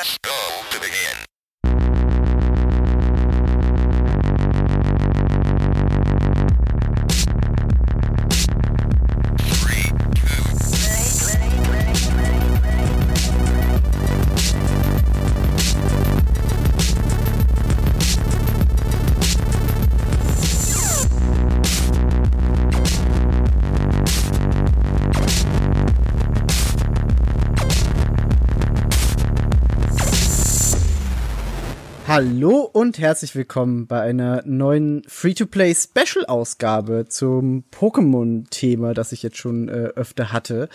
Press go to begin. Hallo und herzlich willkommen bei einer neuen Free-to-Play Special-Ausgabe zum Pokémon-Thema, das ich jetzt schon äh, öfter hatte.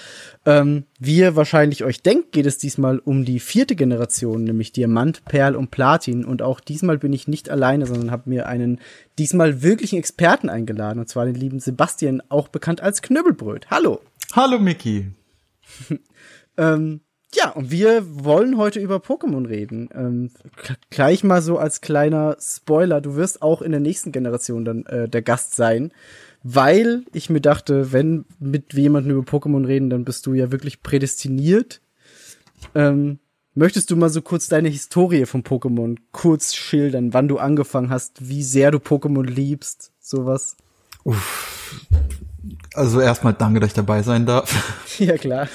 Ähm, wie ihr wahrscheinlich euch denkt, geht es diesmal um die vierte Generation, nämlich Diamant, Perl und Platin. Und auch diesmal bin ich nicht alleine, sondern habe mir einen diesmal wirklichen Experten eingeladen, und zwar den lieben Sebastian, auch bekannt als Knüppelbröt. Hallo! Hallo Mickey. Ähm, ja, und wir wollen heute über Pokémon reden. Ähm, gleich mal so als kleiner Spoiler, du wirst auch in der nächsten Generation dann äh, der Gast sein, weil ich mir dachte, wenn mit jemandem über Pokémon reden, dann bist du ja wirklich prädestiniert. Ähm, möchtest du mal so kurz deine Historie von Pokémon kurz schildern, wann du angefangen hast, wie sehr du Pokémon liebst, sowas? Also erstmal danke, dass ich dabei sein darf. ja, klar.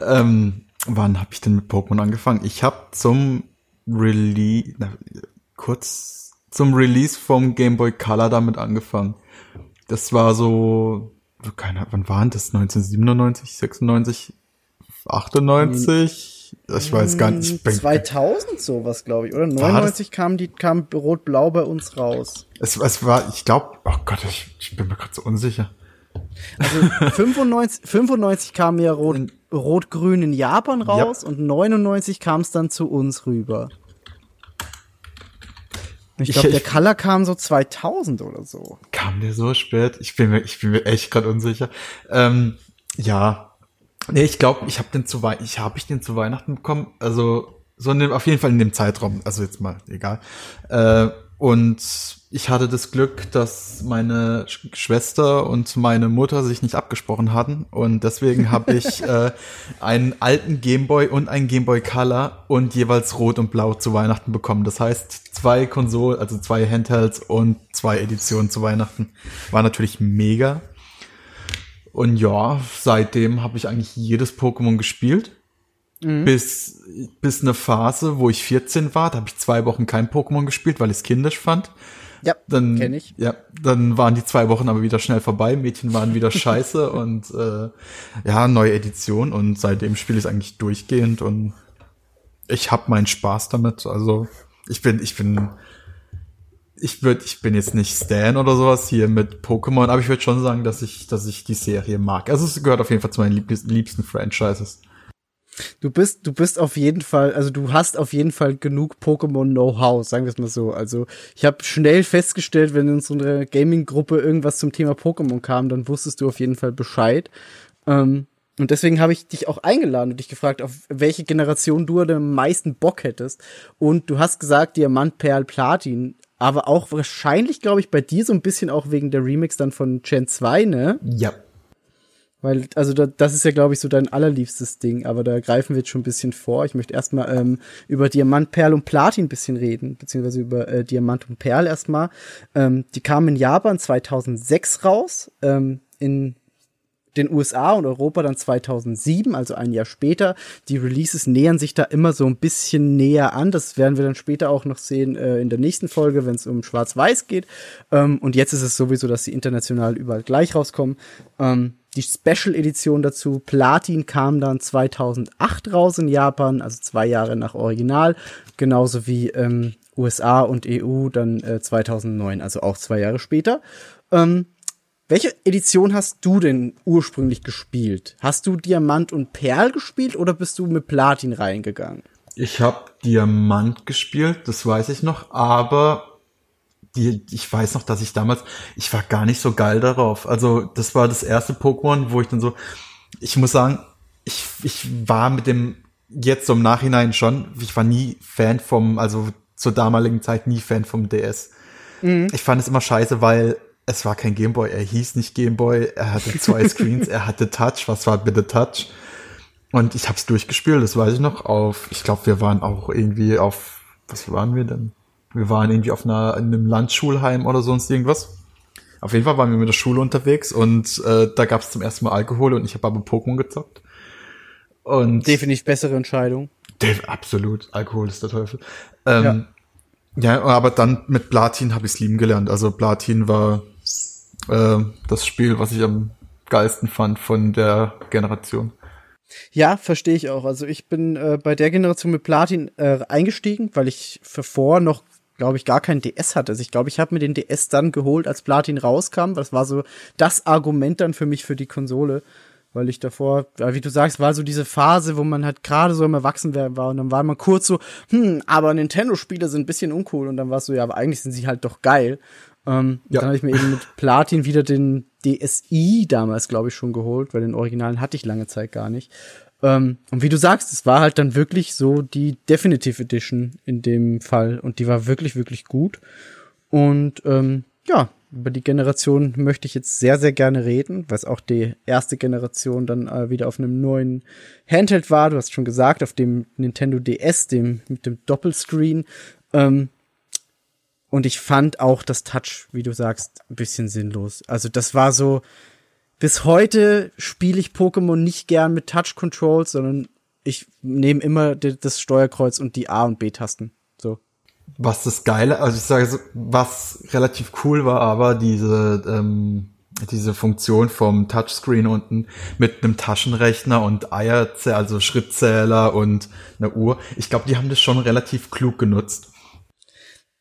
ähm, wann habe ich denn mit Pokémon angefangen? Ich habe zum Release, kurz zum Release vom Game Boy Color damit angefangen. Das war so, keine Ahnung, wann waren das? 1997, 96, 98? Ich weiß gar nicht. Ich bin, 2000 sowas, glaube ich, oder? 99 kam die kam Rot-Blau bei uns raus. es, es war, ich glaube, oh Gott, ich, ich bin mir gerade so unsicher. Also 95, 95 kam ja Rot, Rot-Grün in Japan raus und 99 kam es dann zu uns rüber. Ich glaube, der Color kam so 2000 oder so. Kam der so spät? Ich bin mir, ich bin mir echt gerade unsicher. Ähm, ja. Nee, ich glaube, ich habe den zu Wei ich habe ich den zu Weihnachten bekommen, also so in dem, auf jeden Fall in dem Zeitraum, also jetzt mal egal. Äh, und ich hatte das Glück, dass meine Sch Schwester und meine Mutter sich nicht abgesprochen hatten und deswegen habe ich äh, einen alten Gameboy und einen Gameboy Color und jeweils Rot und Blau zu Weihnachten bekommen. Das heißt, zwei Konsolen, also zwei Handhelds und zwei Editionen zu Weihnachten. War natürlich mega. Und ja, seitdem habe ich eigentlich jedes Pokémon gespielt. Bis, bis eine Phase, wo ich 14 war, da habe ich zwei Wochen kein Pokémon gespielt, weil ich es kindisch fand. Ja, Dann, kenn ich. Ja, dann waren die zwei Wochen aber wieder schnell vorbei. Mädchen waren wieder scheiße und äh, ja, neue Edition. Und seitdem spiele ich eigentlich durchgehend und ich habe meinen Spaß damit. Also ich bin, ich bin, ich würde, ich bin jetzt nicht Stan oder sowas hier mit Pokémon, aber ich würde schon sagen, dass ich, dass ich die Serie mag. Also es gehört auf jeden Fall zu meinen liebsten Franchises. Du bist, du bist auf jeden Fall, also du hast auf jeden Fall genug Pokémon-Know-how, sagen wir es mal so. Also ich habe schnell festgestellt, wenn in unserer Gaming-Gruppe irgendwas zum Thema Pokémon kam, dann wusstest du auf jeden Fall Bescheid. Ähm, und deswegen habe ich dich auch eingeladen und dich gefragt, auf welche Generation du am meisten Bock hättest. Und du hast gesagt Diamant, Perl, Platin. Aber auch wahrscheinlich, glaube ich, bei dir so ein bisschen auch wegen der Remix dann von Gen 2, ne? Ja. Weil, also da, das ist ja, glaube ich, so dein allerliebstes Ding, aber da greifen wir jetzt schon ein bisschen vor. Ich möchte erstmal ähm, über Diamant, Perl und Platin ein bisschen reden, beziehungsweise über äh, Diamant und Perl erstmal. Ähm, die kamen in Japan 2006 raus, ähm, in den USA und Europa dann 2007, also ein Jahr später. Die Releases nähern sich da immer so ein bisschen näher an. Das werden wir dann später auch noch sehen äh, in der nächsten Folge, wenn es um Schwarz-Weiß geht. Ähm, und jetzt ist es sowieso, dass sie international überall gleich rauskommen. Ähm, die Special Edition dazu, Platin, kam dann 2008 raus in Japan, also zwei Jahre nach Original, genauso wie ähm, USA und EU dann äh, 2009, also auch zwei Jahre später. Ähm, welche Edition hast du denn ursprünglich gespielt? Hast du Diamant und Perl gespielt oder bist du mit Platin reingegangen? Ich habe Diamant gespielt, das weiß ich noch, aber die, ich weiß noch, dass ich damals, ich war gar nicht so geil darauf. Also das war das erste Pokémon, wo ich dann so, ich muss sagen, ich, ich war mit dem jetzt so im Nachhinein schon, ich war nie Fan vom, also zur damaligen Zeit nie Fan vom DS. Ich fand es immer scheiße, weil es war kein Gameboy, er hieß nicht Gameboy, er hatte zwei Screens, er hatte Touch, was war bitte Touch? Und ich hab's durchgespielt, das weiß ich noch, auf, ich glaube, wir waren auch irgendwie auf, was waren wir denn? Wir waren irgendwie auf einer, in einem Landschulheim oder sonst irgendwas. Auf jeden Fall waren wir mit der Schule unterwegs und äh, da gab's zum ersten Mal Alkohol und ich habe aber Pokémon gezockt. Und Definitiv bessere Entscheidung. Absolut, Alkohol ist der Teufel. Ähm, ja. aber dann mit Platin habe ich's lieben gelernt. Also Platin war äh, das Spiel, was ich am geilsten fand von der Generation. Ja, verstehe ich auch. Also ich bin äh, bei der Generation mit Platin äh, eingestiegen, weil ich für vor noch, glaube ich, gar keinen DS hatte. Also ich glaube, ich habe mir den DS dann geholt, als Platin rauskam. Das war so das Argument dann für mich für die Konsole. Weil ich davor, wie du sagst, war so diese Phase, wo man halt gerade so im Erwachsenwerden war und dann war man kurz so, hm, aber Nintendo-Spiele sind ein bisschen uncool und dann war es so, ja, aber eigentlich sind sie halt doch geil. Ähm, Ja. Dann habe ich mir eben mit Platin wieder den DSi damals, glaube ich, schon geholt, weil den Originalen hatte ich lange Zeit gar nicht. Ähm, und wie du sagst, es war halt dann wirklich so die Definitive Edition in dem Fall und die war wirklich, wirklich gut. Und ähm, ja, über die Generation möchte ich jetzt sehr, sehr gerne reden, weil es auch die erste Generation dann äh, wieder auf einem neuen Handheld war. Du hast schon gesagt, auf dem Nintendo DS, dem mit dem Doppelscreen. Ähm, und ich fand auch das Touch, wie du sagst, ein bisschen sinnlos. Also das war so, bis heute spiele ich Pokémon nicht gern mit Touch Controls, sondern ich nehme immer das Steuerkreuz und die A- und B-Tasten. So. Was das Geile, also ich sage so, was relativ cool war, aber diese, ähm, diese Funktion vom Touchscreen unten mit einem Taschenrechner und Eierzähler, also Schrittzähler und einer Uhr. Ich glaube, die haben das schon relativ klug genutzt.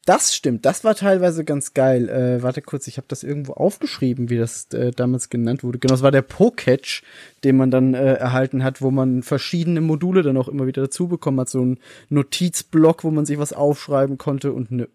Das stimmt, das war teilweise ganz geil. Äh, warte kurz, ich habe das irgendwo aufgeschrieben, wie das äh, damals genannt wurde. Genau, das war der Poketch, den man dann äh, erhalten hat, wo man verschiedene Module dann auch immer wieder dazu bekommen hat. So ein Notizblock, wo man sich was aufschreiben konnte und eine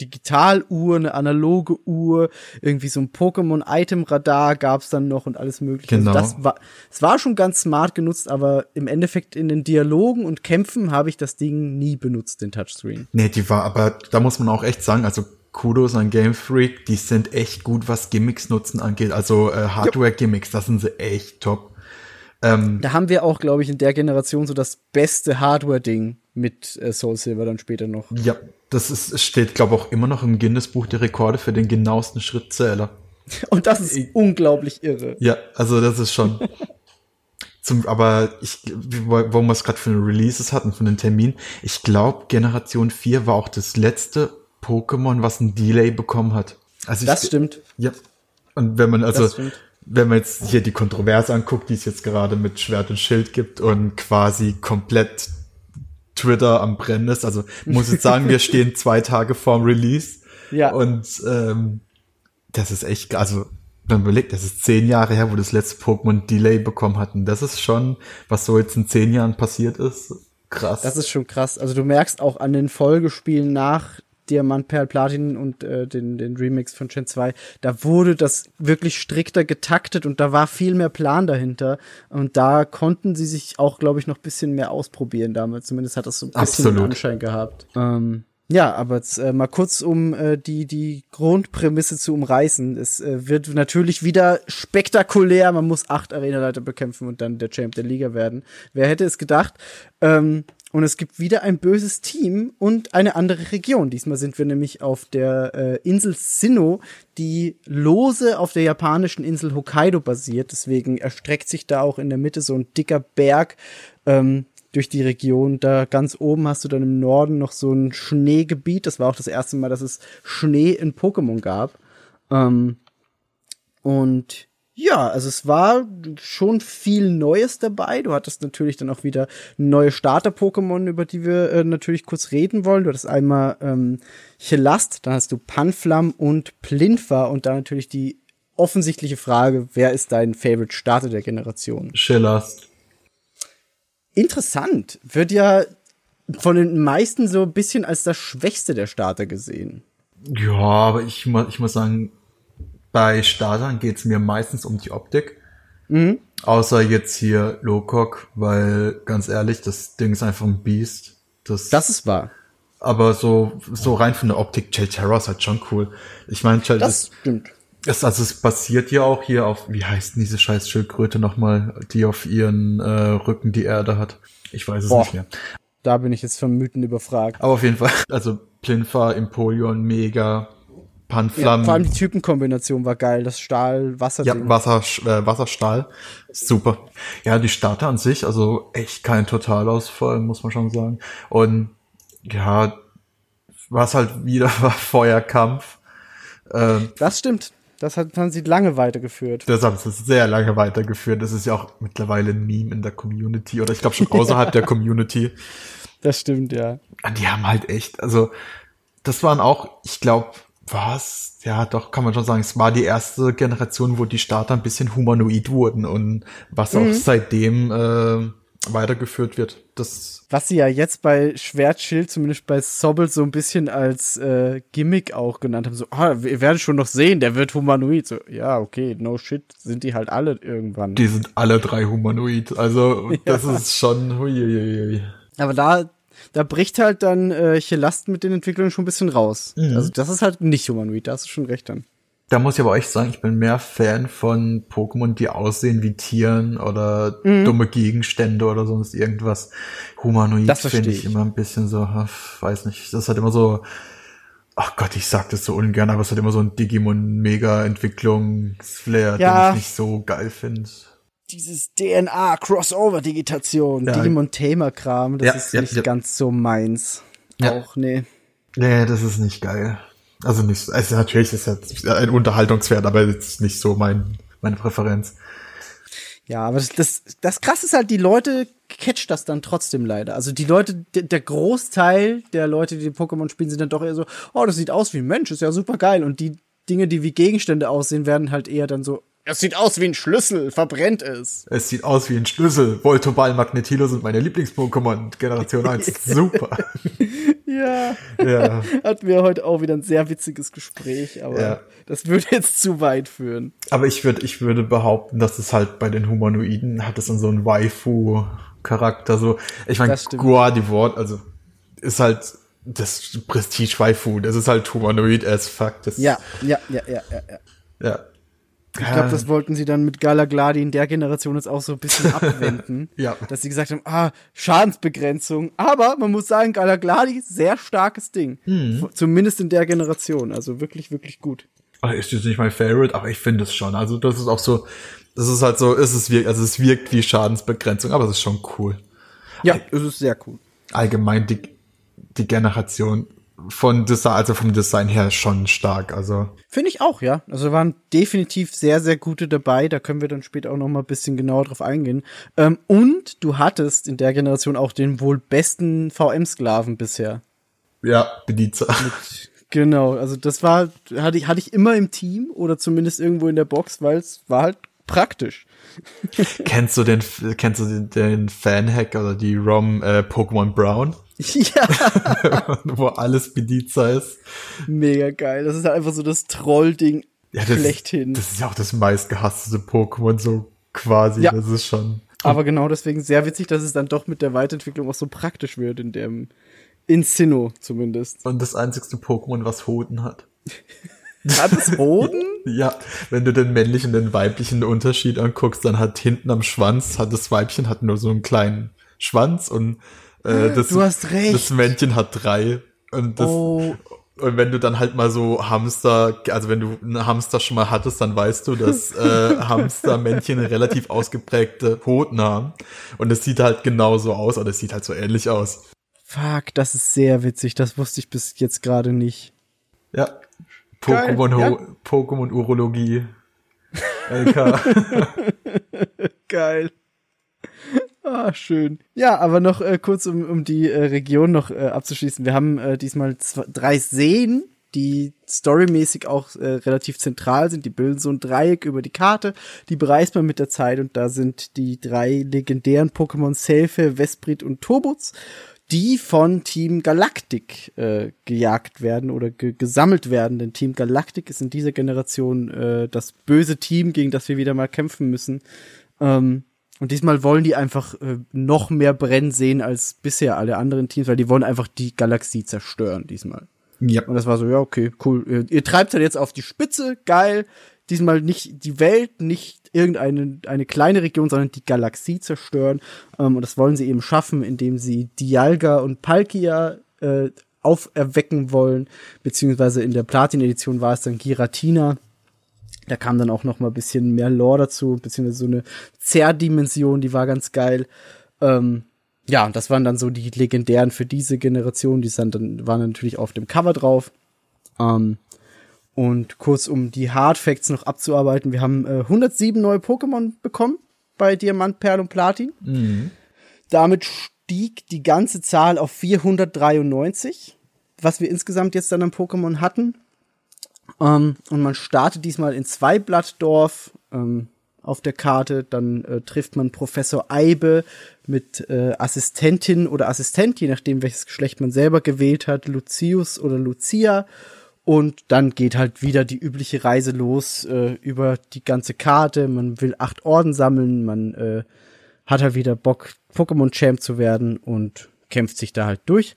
Digitaluhr, eine analoge Uhr, irgendwie so ein Pokémon-Item-Radar gab's dann noch und alles mögliche. Genau. Also das war, es war schon ganz smart genutzt, aber im Endeffekt in den Dialogen und Kämpfen habe ich das Ding nie benutzt, den Touchscreen. Nee, die war, aber da muss man auch echt sagen, also Kudos an Game Freak, die sind echt gut, was Gimmicks nutzen angeht. Also äh, Hardware-Gimmicks, das sind sie echt top. Da haben wir auch, glaube ich, in der Generation so das beste Hardware-Ding mit äh, Soul Silver dann später noch. Ja, das ist, steht, glaube auch immer noch im Guinness-Buch der Rekorde für den genauesten Schrittzähler. Und das ist unglaublich irre. Ja, also das ist schon. Zum, aber ich, wo wo wir es gerade für eine Releases hatten, von den Termin, ich glaube, Generation 4 war auch das letzte Pokémon, was ein Delay bekommen hat. Also Das ich, stimmt. Ja. Und wenn man, also, wenn man jetzt hier die Kontroverse anguckt, die es jetzt gerade mit Schwert und Schild gibt und quasi komplett Twitter am Brennen ist, also ich muss jetzt sagen, wir stehen zwei Tage vorm Release. Ja. Und ähm, das ist echt, also wenn man überlegt, das ist zehn Jahre her, wo das letzte Pokémon Delay bekommen hatten. Das ist schon, was so jetzt in zehn Jahren passiert ist, krass. Das ist schon krass. Also du merkst auch an den Folgespielen nach Diamant, Perl, Platin und äh, den, den Remix von Gen 2, da wurde das wirklich strikter getaktet und da war viel mehr Plan dahinter. Und da konnten sie sich auch, glaube ich, noch bisschen mehr ausprobieren damals. Zumindest hat das so ein bisschen Absolut. Anschein gehabt. Ähm, ja, aber jetzt äh, mal kurz, um äh, die, die Grundprämisse zu umreißen. Es äh, wird natürlich wieder spektakulär. Man muss acht Arenaleiter bekämpfen und dann der Champ der Liga werden. Wer hätte es gedacht? Ähm, und es gibt wieder ein böses Team und eine andere Region. Diesmal sind wir nämlich auf der äh, Insel Sinnoh, die lose auf der japanischen Insel Hokkaido basiert. Deswegen erstreckt sich da auch in der Mitte so ein dicker Berg ähm, durch die Region. Da ganz oben hast du dann im Norden noch so ein Schneegebiet. Das war auch das erste Mal, dass es Schnee in Pokémon gab. Ähm, und ja, also es war schon viel Neues dabei. Du hattest natürlich dann auch wieder neue Starter-Pokémon, über die wir äh, natürlich kurz reden wollen. Du hattest einmal ähm, Chelast, dann hast du Panflam und Plinfa und da natürlich die offensichtliche Frage, wer ist dein Favorite Starter der Generation? Schillers. Interessant. Wird ja von den meisten so ein bisschen als das Schwächste der Starter gesehen. Ja, aber ich, ich muss sagen, bei Startern geht's mir meistens um die Optik. Mhm. Außer jetzt hier Lowcock, weil ganz ehrlich, das Ding ist einfach ein Biest. Das, Das ist wahr. aber so, so rein von der Optik, Chelterra ist halt schon cool. Ich meine, Das ist, stimmt. Es, also es basiert ja auch hier auf, wie heißt denn diese scheiß Schildkröte nochmal, die auf ihren äh, Rücken die Erde hat. Ich weiß es Boah. nicht mehr. Da bin ich jetzt von Mythen überfragt. Aber auf jeden Fall, also Plinfa, Empoleon, Mega, Ja, Panflam, vor allem die Typenkombination war geil. Das Stahl-Wasser. ja, Wasser, äh, Wasserstahl, super. Ja, die Starter an sich, also echt kein Totalausfall, muss man schon sagen. Und ja, was halt wieder war Feuerkampf. Ähm, Das stimmt. Das hat, haben sie lange weitergeführt. Das haben sie sehr lange weitergeführt. Das ist ja auch mittlerweile ein Meme in der Community oder ich glaube schon außerhalb der Community. Das stimmt, ja. Und Die haben halt echt, also das waren auch, ich glaube, was? Ja, doch, kann man schon sagen, es war die erste Generation, wo die Starter ein bisschen humanoid wurden und was auch seitdem äh, weitergeführt wird. Das Was sie ja jetzt bei Schwertschild, zumindest bei Sobel, so ein bisschen als äh, Gimmick auch genannt haben. So, ah, ihr werdet schon noch sehen, der wird humanoid. So, ja, okay, no shit, sind die halt alle irgendwann. die sind alle drei humanoid. Also das ist schon huiuiui. Aber da, da bricht halt dann äh, Chelast mit den Entwicklungen schon ein bisschen raus. Also das ist halt nicht humanoid, da hast du schon recht dann. Da muss ich aber echt sagen, ich bin mehr Fan von Pokémon, die aussehen wie Tieren oder dumme Gegenstände oder sonst irgendwas. Humanoid finde ich ich. immer ein bisschen so, weiß nicht, das hat immer so, ach Gott, ich sag das so ungern, aber es hat immer so ein Digimon-Mega-Entwicklungsflair, Ja. den ich nicht so geil finde. Dieses DNA-Crossover-Digitation, Ja. Digimon-Tamer-Kram, das Ja, ist ja, nicht ganz so meins. Auch, nee. Nee, das ist nicht geil. Also nicht, also natürlich ist das ein Unterhaltungswert, aber jetzt nicht so mein, meine Präferenz. Ja, aber das, das, das krasse ist halt, die Leute catcht das dann trotzdem leider. Also die Leute, der, der Großteil der Leute, die Pokémon spielen, sind dann doch eher so, oh, das sieht aus wie ein Mensch, ist ja super geil. Und die Dinge, die wie Gegenstände aussehen, werden halt eher dann so, es sieht aus wie ein Schlüssel, verbrennt es. Es sieht aus wie ein Schlüssel. Voltoball, Magnetilo sind meine Lieblings-Pokémon. Generation 1. Super. Ja. ja. Hatten wir heute auch wieder ein sehr witziges Gespräch, aber Ja. das würde jetzt zu weit führen. Aber ich würde, ich würde behaupten, dass es halt bei den Humanoiden hat es dann so einen Waifu-Charakter. So, ich meine. Guardivort, also ist halt das Prestige-Waifu. Das ist halt humanoid as fuck. Das, Ja, ja, ja, ja, ja. ja. ja. Ich glaube, das wollten sie dann mit Galagladi in der Generation jetzt auch so ein bisschen abwenden. Ja. Dass sie gesagt haben, ah, Schadensbegrenzung. Aber man muss sagen, Galagladi, sehr starkes Ding. Mhm. Zumindest in der Generation. Also wirklich, wirklich gut. ist jetzt nicht mein Favorite, aber ich finde es schon. Also das ist auch so, das ist halt so, es ist wirkt, also es wirkt wie Schadensbegrenzung, aber es ist schon cool. Ja, es ist sehr cool. allgemein die, die Generation von Design, also vom Design her schon stark. Also Finde ich auch, ja. Also waren definitiv sehr, sehr gute dabei. Da können wir dann später auch noch mal ein bisschen genauer drauf eingehen. Ähm, und du hattest in der Generation auch den wohl besten VM-Sklaven bisher. ja, Bediza. Genau, also das war, hatte ich, hatte ich immer im Team oder zumindest irgendwo in der Box, weil es war halt praktisch. kennst du den, kennst du den, den Fan-Hack oder die ROM äh, Pokémon Brown, ja, wo alles Bediza ist? mega geil. Das ist halt einfach so das Trollding Ja, das, schlechthin. das ist ja auch das meistgehasste Pokémon so quasi. Ja. Das ist schon. Aber genau deswegen sehr witzig, dass es dann doch mit der Weiterentwicklung auch so praktisch wird in dem, in Sinnoh zumindest. Und das einzigste Pokémon, was Hoden hat. Hat es Hoden? Ja, wenn du den männlichen und den weiblichen Unterschied anguckst, dann hat hinten am Schwanz, hat das Weibchen hat nur so einen kleinen Schwanz und äh, das, das Männchen hat drei. Und, das, Oh. und wenn du dann halt mal so Hamster, also wenn du einen Hamster schon mal hattest, dann weißt du, dass äh, Hamstermännchen relativ ausgeprägte Hoden haben. Und es sieht halt genauso aus, oder es sieht halt so ähnlich aus. Fuck, das ist sehr witzig. Das wusste ich bis jetzt gerade nicht. Ja. Pokémon, ja. Pokémon Urologie. LK. Geil. Ah, schön. Ja, aber noch äh, kurz, um, um die äh, Region noch äh, abzuschließen. Wir haben äh, diesmal zwei, drei Seen, die storymäßig auch äh, relativ zentral sind. Die bilden so ein Dreieck über die Karte. Die bereist man mit der Zeit und da sind die drei legendären Pokémon Selfe, Vesprit und Turbutz, die von Team Galactic äh, gejagt werden oder ge gesammelt werden. Denn Team Galactic ist in dieser Generation äh, das böse Team, gegen das wir wieder mal kämpfen müssen. Ähm, und diesmal wollen die einfach äh, noch mehr brennen sehen als bisher alle anderen Teams, weil die wollen einfach die Galaxie zerstören diesmal. ja. Und das war so, ja, okay, cool. Ihr, ihr treibt halt jetzt auf die Spitze, geil. Diesmal nicht die Welt, nicht irgendeine eine kleine Region, sondern die Galaxie zerstören. Ähm, und das wollen sie eben schaffen, indem sie Dialga und Palkia äh, auferwecken wollen, beziehungsweise in der Platin-Edition war es dann Giratina. Da kam dann auch noch mal ein bisschen mehr Lore dazu, beziehungsweise so eine Zerrdimension, die war ganz geil. Ähm, ja, das waren dann so die legendären für diese Generation, die sind dann, waren natürlich auf dem Cover drauf. Ähm, und kurz um die Hard Facts noch abzuarbeiten, wir haben äh, 107 neue Pokémon bekommen bei Diamant, Perl und Platin. Damit stieg die ganze Zahl auf 493, was wir insgesamt jetzt dann an Pokémon hatten. Ähm, und man startet diesmal in Zweiblattdorf ähm, auf der Karte. Dann äh, trifft man Professor Eibe mit äh, Assistentin oder Assistent, je nachdem welches Geschlecht man selber gewählt hat, Lucius oder Lucia. Und dann geht halt wieder die übliche Reise los äh, über die ganze Karte. Man will acht Orden sammeln, man äh, hat halt wieder Bock, Pokémon-Champ zu werden und kämpft sich da halt durch.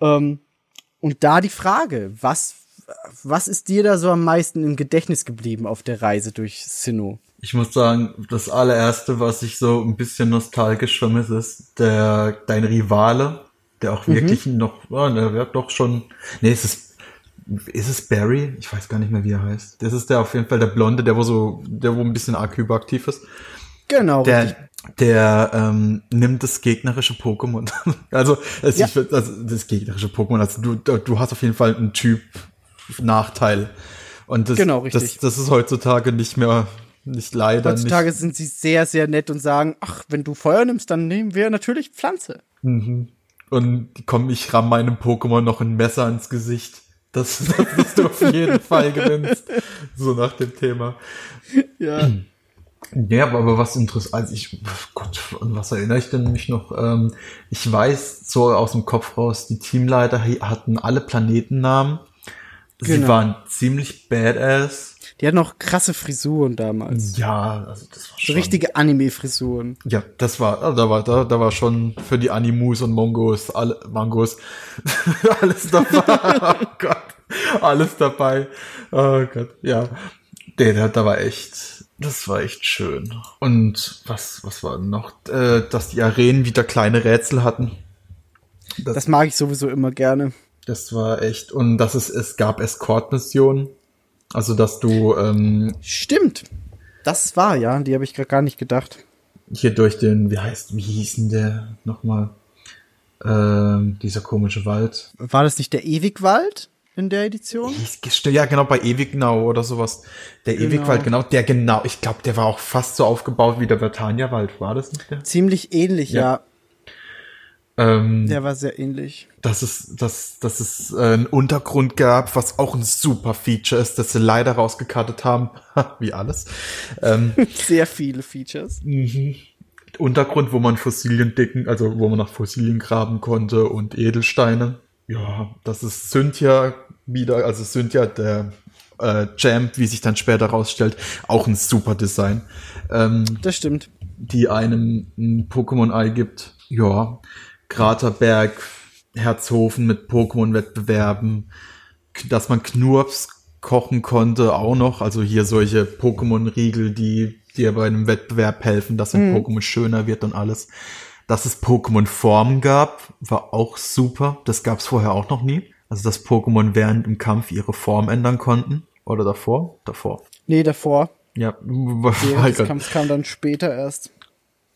Ähm, und da die Frage, was, was ist dir da so am meisten im Gedächtnis geblieben auf der Reise durch Sinnoh? Ich muss sagen, das allererste, was ich so ein bisschen nostalgisch vermisse, ist der, dein Rivale, der auch wirklich noch, ja, der wird doch schon, nee, es ist, ist es Barry? Ich weiß gar nicht mehr, wie er heißt. Das ist der auf jeden Fall der Blonde, der wo so, der wo ein bisschen arg hyperaktiv ist. Genau, richtig. Der, der ähm, nimmt das gegnerische Pokémon. also, es Ja. ich, also das gegnerische Pokémon. Also du, du hast auf jeden Fall einen Typ Nachteil. Und das, Genau, richtig. das, das ist heutzutage nicht mehr, nicht leider Heutzutage nicht. sind sie sehr, sehr nett und sagen, ach, wenn du Feuer nimmst, dann nehmen wir natürlich Pflanze. Und komm, ich ramm meinem Pokémon noch ein Messer ins Gesicht. Das, das dass du auf jeden Fall gewinnst. So nach dem Thema. Ja. Ja, aber, was interessant, also ich, Gott, an was erinnere ich denn mich noch? Ähm, ich weiß so aus dem Kopf raus, die Teamleiter hatten alle Planetennamen. Sie Genau. waren ziemlich badass. Die hatten noch krasse Frisuren damals. Ja, also das war So schon. richtige Anime-Frisuren. Ja, das war, also da war, da, da war schon für die Animus und Mongos, alle, Mangos, alles dabei. oh Gott, alles dabei. Oh Gott, ja. Der, der, da war echt, das war echt schön. Und was, was war noch? Äh, dass die Arenen wieder kleine Rätsel hatten. Das, Das mag ich sowieso immer gerne. das war echt, und dass es, es gab Escort-Missionen. Also, dass du, ähm, Stimmt. Das war, ja, die habe ich gerade gar nicht gedacht. hier durch den, wie heißt, wie hieß denn der nochmal? Ähm, dieser komische Wald. War das nicht der Ewigwald in der Edition? Ja, genau, bei Ewignau oder sowas. Der Genau. Ewigwald, genau, der genau, ich glaube, der war auch fast so aufgebaut wie der Vertania-Wald, war das nicht der? Ziemlich ähnlich, Ja. ja. Ähm, Der war sehr ähnlich. dass es, dass, dass es äh, einen Untergrund gab, was auch ein super Feature ist, das sie leider rausgekartet haben, wie alles. Ähm, Sehr viele Features. Untergrund, wo man Fossilien dicken, also wo man nach Fossilien graben konnte und Edelsteine. Ja, das ist Cynthia wieder, also Cynthia, der äh, Champ, wie sich dann später rausstellt, auch ein super Design, ähm, Das stimmt. die einem ein Pokémon-Ei gibt. Ja, Kraterberg, Herzhofen mit Pokémon-Wettbewerben, dass man Knurps kochen konnte auch noch, also hier solche Pokémon-Riegel, die dir bei einem Wettbewerb helfen, dass ein Pokémon schöner wird und alles. Dass es Pokémon-Formen gab, war auch super. Das gab es vorher auch noch nie. Also dass Pokémon während im Kampf ihre Form ändern konnten. Oder davor? Davor. Nee, davor. Ja, Während des Kampfs kam dann später erst.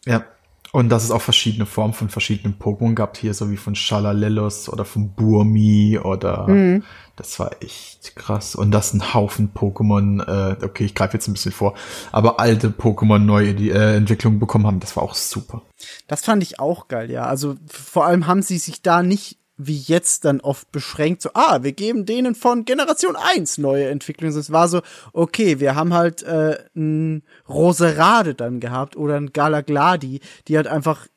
Ja. Und dass es auch verschiedene Formen von verschiedenen Pokémon gab, hier so wie von Shalalellos oder von Burmi oder das war echt krass. Und dass ein Haufen Pokémon, äh, okay, ich greife jetzt ein bisschen vor, aber alte Pokémon neue äh, Entwicklungen bekommen haben, das war auch super. Das fand ich auch geil, ja. Also vor allem haben sie sich da nicht wie jetzt dann oft beschränkt, so, ah, wir geben denen von Generation 1 neue Entwicklungen. Es war so, okay, wir haben halt äh, ein Roserade dann gehabt oder ein Galagladi, die halt einfach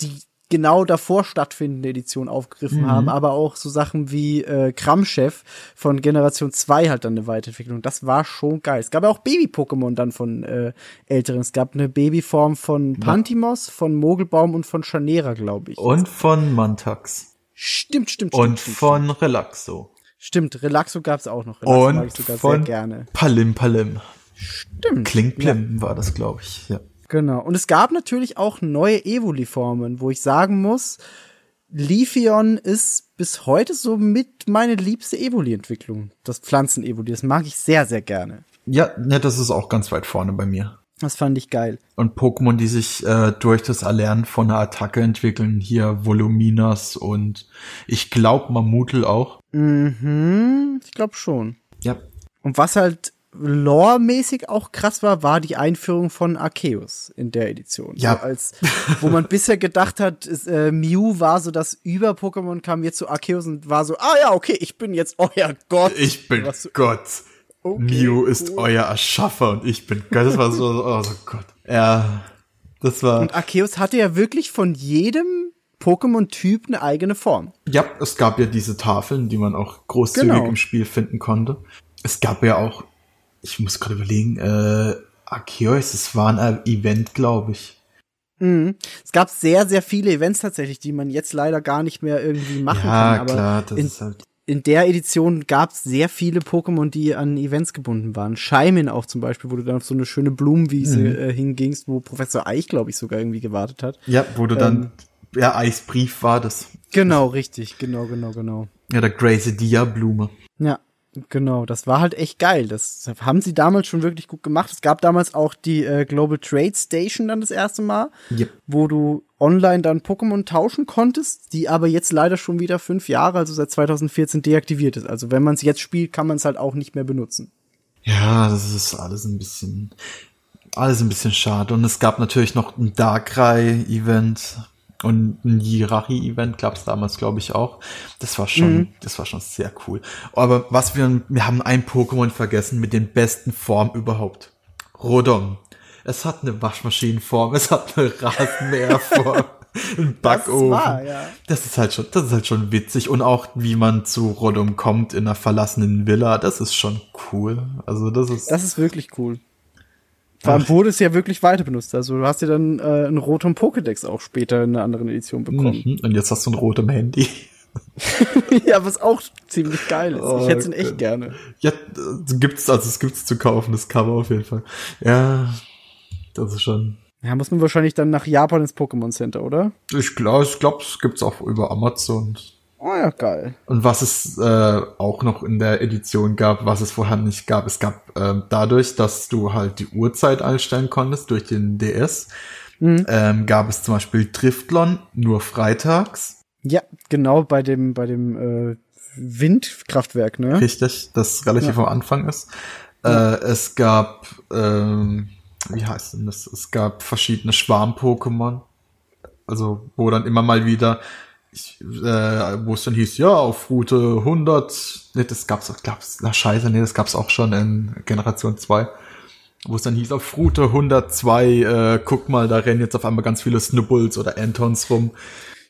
die genau davor stattfindende Edition aufgegriffen haben, aber auch so Sachen wie äh, Kramchef von Generation 2 halt dann eine Weiterentwicklung. Das war schon geil. Es gab ja auch Baby-Pokémon dann von äh, älteren. Es gab eine Babyform von Pantimos, von Mogelbaum und von Chanera, glaube ich. Und von Mantax. Stimmt, stimmt, stimmt. Und stimmt, von Relaxo. Stimmt, Stimmt, Relaxo gab's auch noch. Relaxo mag Und ich sogar von sehr gerne. Palim Palim. Stimmt. Kling Plim war das, glaube ich. Ja. Genau. Und es gab natürlich auch neue Evoli-Formen, wo ich sagen muss, Leafeon ist bis heute so mit meine liebste Evoli-Entwicklung. Das Pflanzen-Evoli. Das mag ich sehr, sehr gerne. ja, ja, das ist auch ganz weit vorne bei mir. Das fand ich geil. Und Pokémon, die sich äh, durch das Erlernen von einer Attacke entwickeln, hier Voluminas und ich glaube Mamutel auch. Mhm, ich glaube schon. Ja. Und was halt lore-mäßig auch krass war, war die Einführung von Arceus in der Edition. Ja. So als, wo man bisher gedacht hat, ist, äh, Mew war so das Über-Pokémon, kam jetzt zu Arceus und war so, ah ja, okay, ich bin jetzt euer Gott. Ich bin Gott. Okay, Mew ist cool. euer Erschaffer und ich bin Gott. Das war so, oh Gott. Ja, das war. Und Arceus hatte ja wirklich von jedem Pokémon-Typ eine eigene Form. Ja, es gab ja diese Tafeln, die man auch großzügig Genau. im Spiel finden konnte. Es gab ja auch, ich muss gerade überlegen, äh, Arceus, es war ein Event, glaube ich. Mhm. Es gab sehr, sehr viele Events tatsächlich, die man jetzt leider gar nicht mehr irgendwie machen kann. Ja, Aber klar, das in, ist halt. In der Edition gab es sehr viele Pokémon, die an Events gebunden waren. Scheimin auch zum Beispiel, wo du dann auf so eine schöne Blumenwiese Mhm. äh, hingingst, wo Professor Eich, glaube ich, sogar irgendwie gewartet hat. Ja, wo du dann, Ähm. ja, Eisbrief war das. Genau, richtig, genau, genau, genau. Ja, der Gracie Blume. Ja, genau. Das war halt echt geil. Das haben sie damals schon wirklich gut gemacht. Es gab damals auch die äh, Global Trade Station dann das erste Mal, Yep. wo du online dann Pokémon tauschen konntest, die aber jetzt leider schon wieder fünf Jahre, also seit 2014 deaktiviert ist. Also wenn man es jetzt spielt, kann man es halt auch nicht mehr benutzen. Ja, das ist alles ein bisschen, alles ein bisschen schade. Und es gab natürlich noch ein Darkrai-Event und ein Jirachi-Event gab es damals, glaube ich, auch. Das war schon, das war schon sehr cool. Aber was wir, wir haben ein Pokémon vergessen mit den besten Formen überhaupt. Rodon. Es hat eine Waschmaschinenform, es hat eine Rasenmäherform, ein Backofen. wahr, ja. Das ist halt schon, das ist halt schon witzig und auch wie man zu Rodom kommt in einer verlassenen Villa, das ist schon cool. Also das ist Das ist wirklich cool. Vor allem wurde es ja wirklich weiter benutzt. Also du hast ja dann äh, einen Rotom Pokédex auch später in einer anderen Edition bekommen. Mhm. und jetzt hast du ein rotem Handy. ja, was auch ziemlich geil ist. Oh ich hätte es in echt Gott. gerne. Ja, äh, gibt's also es gibt's zu kaufen, das Cover auf jeden Fall. Ja, das ist schon. Ja, muss man wahrscheinlich dann nach Japan ins Pokémon Center, oder? Ich glaube, ich glaube, es gibt's auch über Amazon. Oh ja, geil. Und was es äh, auch noch in der Edition gab, was es vorher nicht gab, es gab ähm, dadurch, dass du halt die Uhrzeit einstellen konntest durch den DS, ähm, gab es zum Beispiel Driftlon nur freitags. Ja, genau bei dem bei dem äh, Windkraftwerk, ne? Richtig, das relativ am Anfang ist. Äh, es gab, ähm, wie heißt denn das? Es gab verschiedene Schwarm-Pokémon. Also, wo dann immer mal wieder, ich, äh, wo es dann hieß, ja, auf Route 100, nee, das gab's, gab's, na scheiße, nee, das gab's auch schon in Generation 2. Wo es dann hieß, auf Route 102, äh, guck mal, da rennen jetzt auf einmal ganz viele Snubbles oder Antons rum.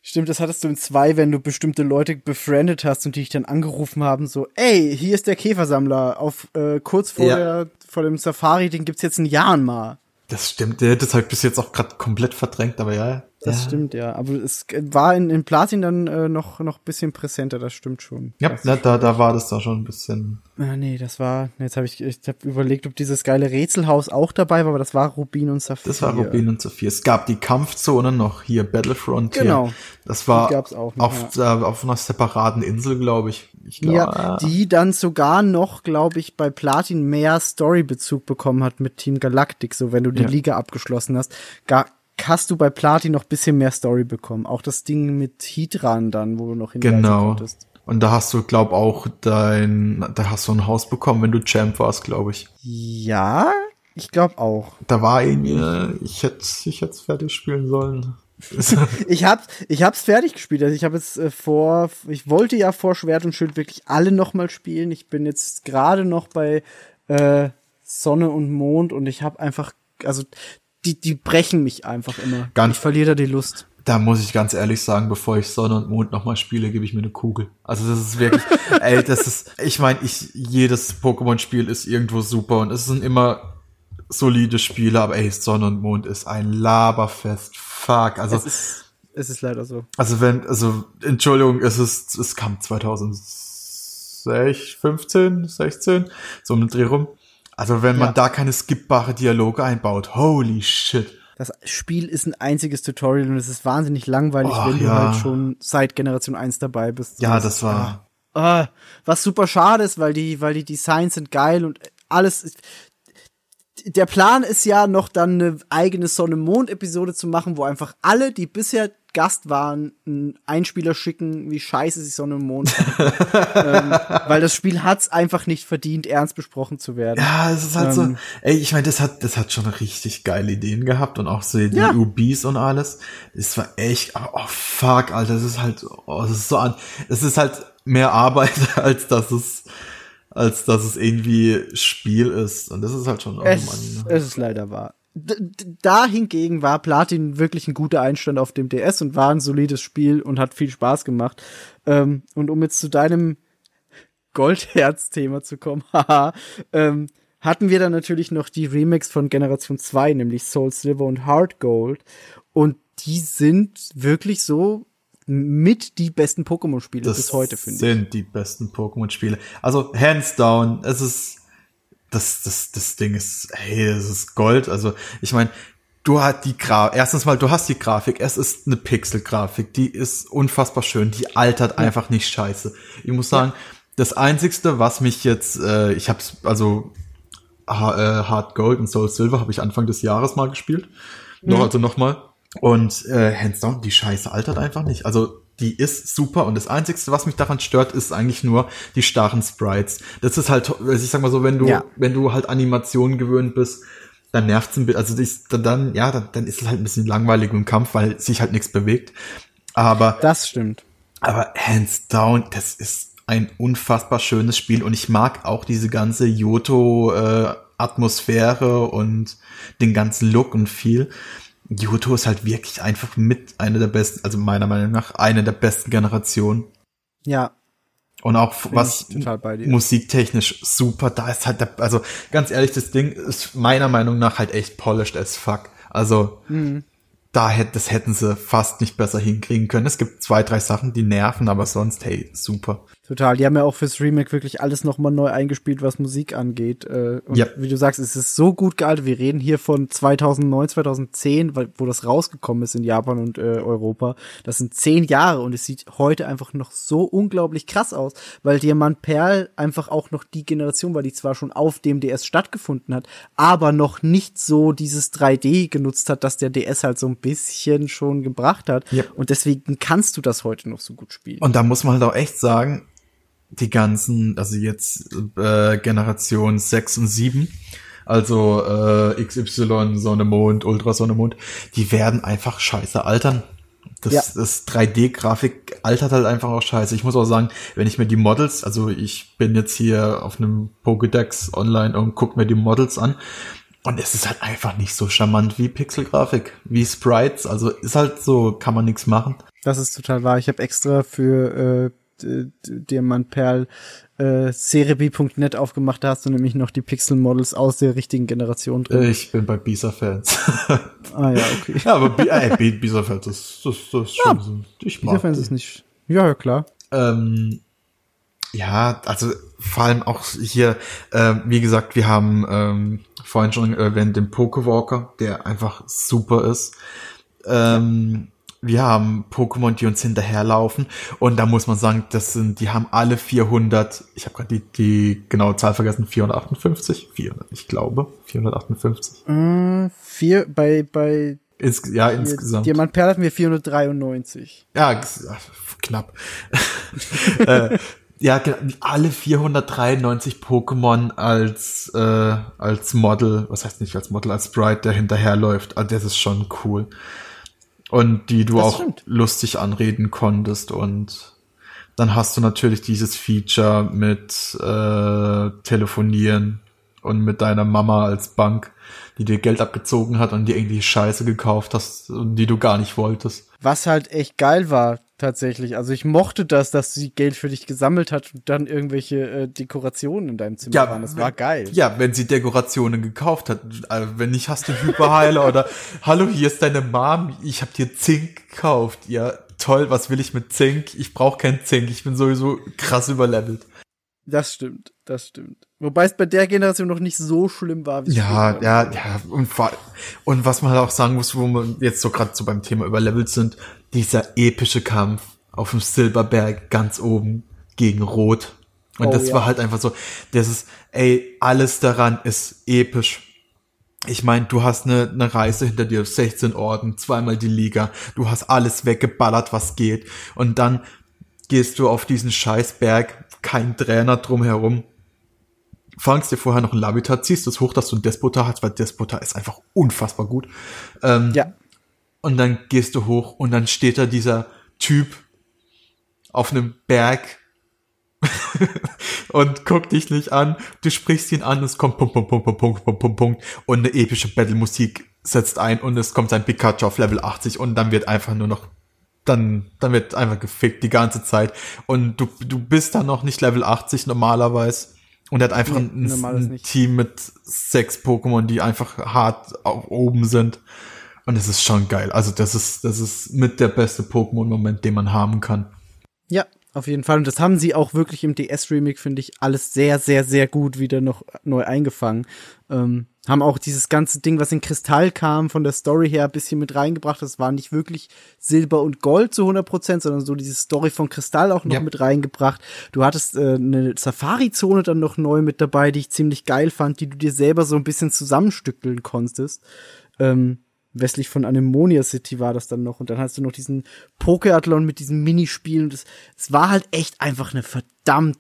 Stimmt, das hattest du in zwei, wenn du bestimmte Leute befriendet hast und die dich dann angerufen haben, so, ey, hier ist der Käfersammler, auf äh, kurz vor Ja. der vor dem Safari, den gibt's jetzt in Jahren mal. Das stimmt, der hat das halt bis jetzt auch gerade komplett verdrängt, aber ja. Das ja. stimmt, ja. Aber es war in, in Platin dann äh, noch noch bisschen präsenter, das stimmt schon. Ja, Das- da, da, da war das da schon ein bisschen. Ah, nee, das war. Jetzt habe ich, ich hab überlegt, ob dieses geile Rätselhaus auch dabei war, aber das war Rubin und Saphir. Das war Rubin und Sophie. Es gab die Kampfzone noch hier, Battlefront. Genau. Hier. Das war Die gab's auch noch, auf, äh, auf einer separaten Insel, glaube ich. ich glaub, Ja, die dann sogar noch, glaube ich, bei Platin mehr Storybezug bekommen hat mit Team Galactic. So, wenn du die Ja. Liga abgeschlossen hast, gar, hast du bei Platin noch bisschen mehr Story bekommen. Auch das Ding mit Hydran dann, wo du noch hinreisen Genau. konntest. Und da hast du, glaub auch dein, da hast du ein Haus bekommen, wenn du Champ warst, glaube ich. Ja, ich glaube auch. Da war irgendwie, ich hätte, ich hätte fertig spielen sollen. Ich hab's, ich hab's fertig gespielt. Also ich habe jetzt äh, vor, ich wollte ja vor Schwert und Schild wirklich alle nochmal spielen. Ich bin jetzt gerade noch bei äh, Sonne und Mond und ich habe einfach, also die, die brechen mich einfach immer. Ganz- ich verliere da die Lust. Da muss ich ganz ehrlich sagen, bevor ich Sonne und Mond nochmal spiele, gebe ich mir eine Kugel. Also das ist wirklich, ey, das ist, ich meine, ich, jedes Pokémon-Spiel ist irgendwo super und es sind immer solide Spiele, aber ey, Sonne und Mond ist ein Laberfest. Fuck. Also, Es ist, es ist leider so. also wenn, also, Entschuldigung, es ist, es kam sech- 15, 16, so um den Dreh rum. Also wenn man Ja. da keine skippbare Dialoge einbaut, holy shit. Das Spiel ist ein einziges Tutorial und es ist wahnsinnig langweilig, Oh, wenn du ja. halt schon seit Generation 1 dabei bist. Ja, das war, Ah, was super schade ist, weil die, weil die Designs sind geil und alles ist. Der Plan ist ja noch dann eine eigene Sonne-Mond-Episode zu machen, wo einfach alle, die bisher Gast waren, einen Einspieler schicken, wie scheiße sie Sonne und Mond ähm, weil das Spiel hat's einfach nicht verdient, ernst besprochen zu werden. Ja, es ist halt Ähm. so, ey, ich meine, das hat, das hat schon richtig geile Ideen gehabt und auch so die Ja. UBs und alles. Es war echt, oh fuck, Alter, das ist halt, oh, das ist so an, es ist halt mehr Arbeit, als dass es, als dass es irgendwie Spiel ist. Und das ist halt schon, oh Es, Mann. es ist leider wahr. Da hingegen war Platin wirklich ein guter Einstand auf dem DS und war ein solides Spiel und hat viel Spaß gemacht. Ähm, und um jetzt zu deinem Goldherz-Thema zu kommen, haha, ähm, hatten wir dann natürlich noch die Remakes von Generation 2, nämlich Soul Silver und Heart Gold. Und die sind wirklich so mit die besten Pokémon-Spiele bis heute, finde ich. sind die besten Pokémon-Spiele. Also, hands down, es ist, das, das, das Ding ist, hey, es ist Gold. Also, ich meine, du hast die Grafik, erstens mal, du hast die Grafik, es ist eine Pixel-Grafik, die ist unfassbar schön, die altert einfach nicht scheiße. Ich muss sagen, das einzigste, was mich jetzt, äh, ich hab's, also, Ha- äh, Hard Gold und Soul Silver habe ich Anfang des Jahres mal gespielt. Noch, also nochmal. Und äh, hands down, die Scheiße altert einfach nicht. Also die ist super und das Einzigste, was mich daran stört, ist eigentlich nur die starren Sprites. Das ist halt, also ich sag mal so, wenn du, Ja. wenn du halt Animationen gewöhnt bist, dann nervt's ein bisschen. Also das, dann, ja, dann, dann ist es halt ein bisschen langweilig im Kampf, weil sich halt nichts bewegt. Aber Das stimmt. aber hands down, das ist ein unfassbar schönes Spiel und ich mag auch diese ganze Yoto-Atmosphäre und den ganzen Look und viel. Yoto ist halt wirklich einfach mit einer der besten, also meiner Meinung nach, eine der besten Generationen. Ja, Und auch Bin was musiktechnisch super, da ist halt, der, also ganz ehrlich, das Ding ist meiner Meinung nach halt echt polished as fuck. Also Mhm. da hätte, das hätten sie fast nicht besser hinkriegen können. Es gibt zwei, drei Sachen, die nerven, aber sonst, hey, super. Total. Die haben ja auch fürs Remake wirklich alles nochmal neu eingespielt, was Musik angeht. Äh, Und Ja. wie du sagst, es ist so gut gealtert. Wir reden hier von 2009, 2010, weil, wo das rausgekommen ist in Japan und äh, Europa. Das sind zehn Jahre und es sieht heute einfach noch so unglaublich krass aus, weil Diamant Perl einfach auch noch die Generation war, die zwar schon auf dem DS stattgefunden hat, aber noch nicht so dieses 3D genutzt hat, dass der DS halt so ein bisschen schon gebracht hat. Ja. Und deswegen kannst du das heute noch so gut spielen. Und da muss man halt auch echt sagen, die ganzen, also jetzt äh, Generation 6 und 7, also äh, XY, Sonne, Mond, Ultra Sonne, Mond, die werden einfach scheiße altern. Das, Ja. das 3D-Grafik altert halt einfach auch scheiße. Ich muss auch sagen, wenn ich mir die Models, also ich bin jetzt hier auf einem Pokédex online und guck mir die Models an. Und es ist halt einfach nicht so charmant wie Pixel-Grafik, wie Sprites. Also ist halt so, kann man nichts machen. Das ist total wahr. Ich habe extra für äh, D- D- Diamant Perl äh, cerebi.net aufgemacht. Da hast du nämlich noch die Pixel-Models aus der richtigen Generation drin. Äh, Ich bin bei Bisa-Fans. ah ja, okay. Ja, aber Bi- ey, Bi- Bisa-Fans, das, das, das ist schon so. Ich mag Fans die. ist nicht. Ja, ja, klar. Ähm, ja, also vor allem auch hier, äh, wie gesagt, wir haben ähm, vorhin schon erwähnt den Pokewalker, der einfach super ist. Ähm, wir haben Pokémon, die uns hinterherlaufen und da muss man sagen, das sind, die haben alle 400, ich habe gerade die, die genaue Zahl vergessen, 458, 400, ich glaube, 458. Äh, vier, bei, bei Ins, ja, insgesamt. Diamant Perl hatten wir 493. Ja, knapp. äh, ja, genau, alle 493 Pokémon als äh, als Model, was heißt nicht als Model, als Sprite, der hinterherläuft. Also das ist schon cool. Und die du Das auch stimmt. lustig anreden konntest und dann hast du natürlich dieses Feature mit äh, telefonieren und mit deiner Mama als Bank, die dir Geld abgezogen hat und dir irgendwie Scheiße gekauft hast, die du gar nicht wolltest. Was halt echt geil war, tatsächlich. Also ich mochte das, dass sie Geld für dich gesammelt hat und dann irgendwelche äh, Dekorationen in deinem Zimmer waren. Das war geil. Ja, wenn sie Dekorationen gekauft hat. Also wenn nicht, hast du Hyperheiler oder Hallo, hier ist deine Mom, ich habe dir Zink gekauft. Ja, toll, was will ich mit Zink? Ich brauche kein Zink, ich bin sowieso krass überlevelt. Das stimmt, das stimmt. Wobei es bei der Generation noch nicht so schlimm war, wie es Ja, ja, ja. Und, und was man halt auch sagen muss, wo wir jetzt so gerade so beim Thema überlevelt sind, dieser epische Kampf auf dem Silberberg ganz oben gegen Rot. Und Oh, das ja. war halt einfach so, das ist, ey, alles daran ist episch. Ich meine, du hast eine, eine Reise hinter dir, 16 Orden, zweimal die Liga, du hast alles weggeballert, was geht. Und dann gehst du auf diesen Scheißberg, kein Trainer drumherum, fangst dir vorher noch ein Labitat, ziehst es hoch, dass du ein Despota hast, weil Despota ist einfach unfassbar gut. Ähm, Ja, Und dann gehst du hoch und dann steht da dieser Typ auf einem Berg und guckt dich nicht an. Du sprichst ihn an, es kommt Punkt, Punkt, Punkt, Punkt, Punkt, Punkt, Punkt, Punkt und eine epische Battle-Musik setzt ein und es kommt sein Pikachu auf Level 80 und dann wird einfach nur noch dann, dann wird einfach gefickt die ganze Zeit. Und du, du bist dann noch nicht Level 80 normalerweise. Und er hat einfach Nee, ein, ein. Team mit sechs Pokémon, die einfach hart auf oben sind. Und es ist schon geil. Also das ist, das ist mit der beste Pokémon-Moment, den man haben kann. ja, auf jeden Fall. Und das haben sie auch wirklich im DS-Remake, finde ich, alles sehr, sehr, sehr gut wieder noch neu eingefangen. Ähm, haben auch dieses ganze Ding, was in Kristall kam, von der Story her ein bisschen mit reingebracht. Das war nicht wirklich Silber und Gold zu 100 Prozent, sondern so diese Story von Kristall auch noch Ja. mit reingebracht. Du hattest äh, eine Safari-Zone dann noch neu mit dabei, die ich ziemlich geil fand, die du dir selber so ein bisschen zusammenstückeln konntest. Ähm, westlich von Anemonia City war das dann noch. Und dann hast du noch diesen Pokeathlon mit diesen Minispielen. Das, es war halt echt einfach eine verdammt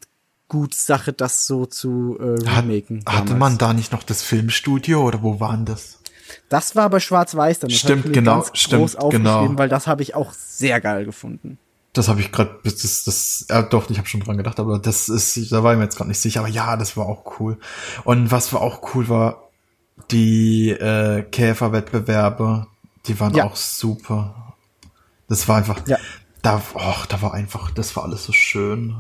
gute Sache, das so zu äh, Hat, remaken. hatte damals. man da nicht noch das Filmstudio oder wo waren das? Das war bei Schwarz-Weiß dann. Das Stimmt, genau, ganz stimmt, genau. weil das habe ich auch sehr geil gefunden. Das habe ich gerade, das, das, das, äh, doch, ich habe schon dran gedacht, aber das ist, da war ich mir jetzt gerade nicht sicher. Aber ja, das war auch cool. Und was war auch cool war, die äh, Käferwettbewerbe, die waren Ja. auch super. Das war einfach, Ja. da, och, da war einfach, das war alles so schön.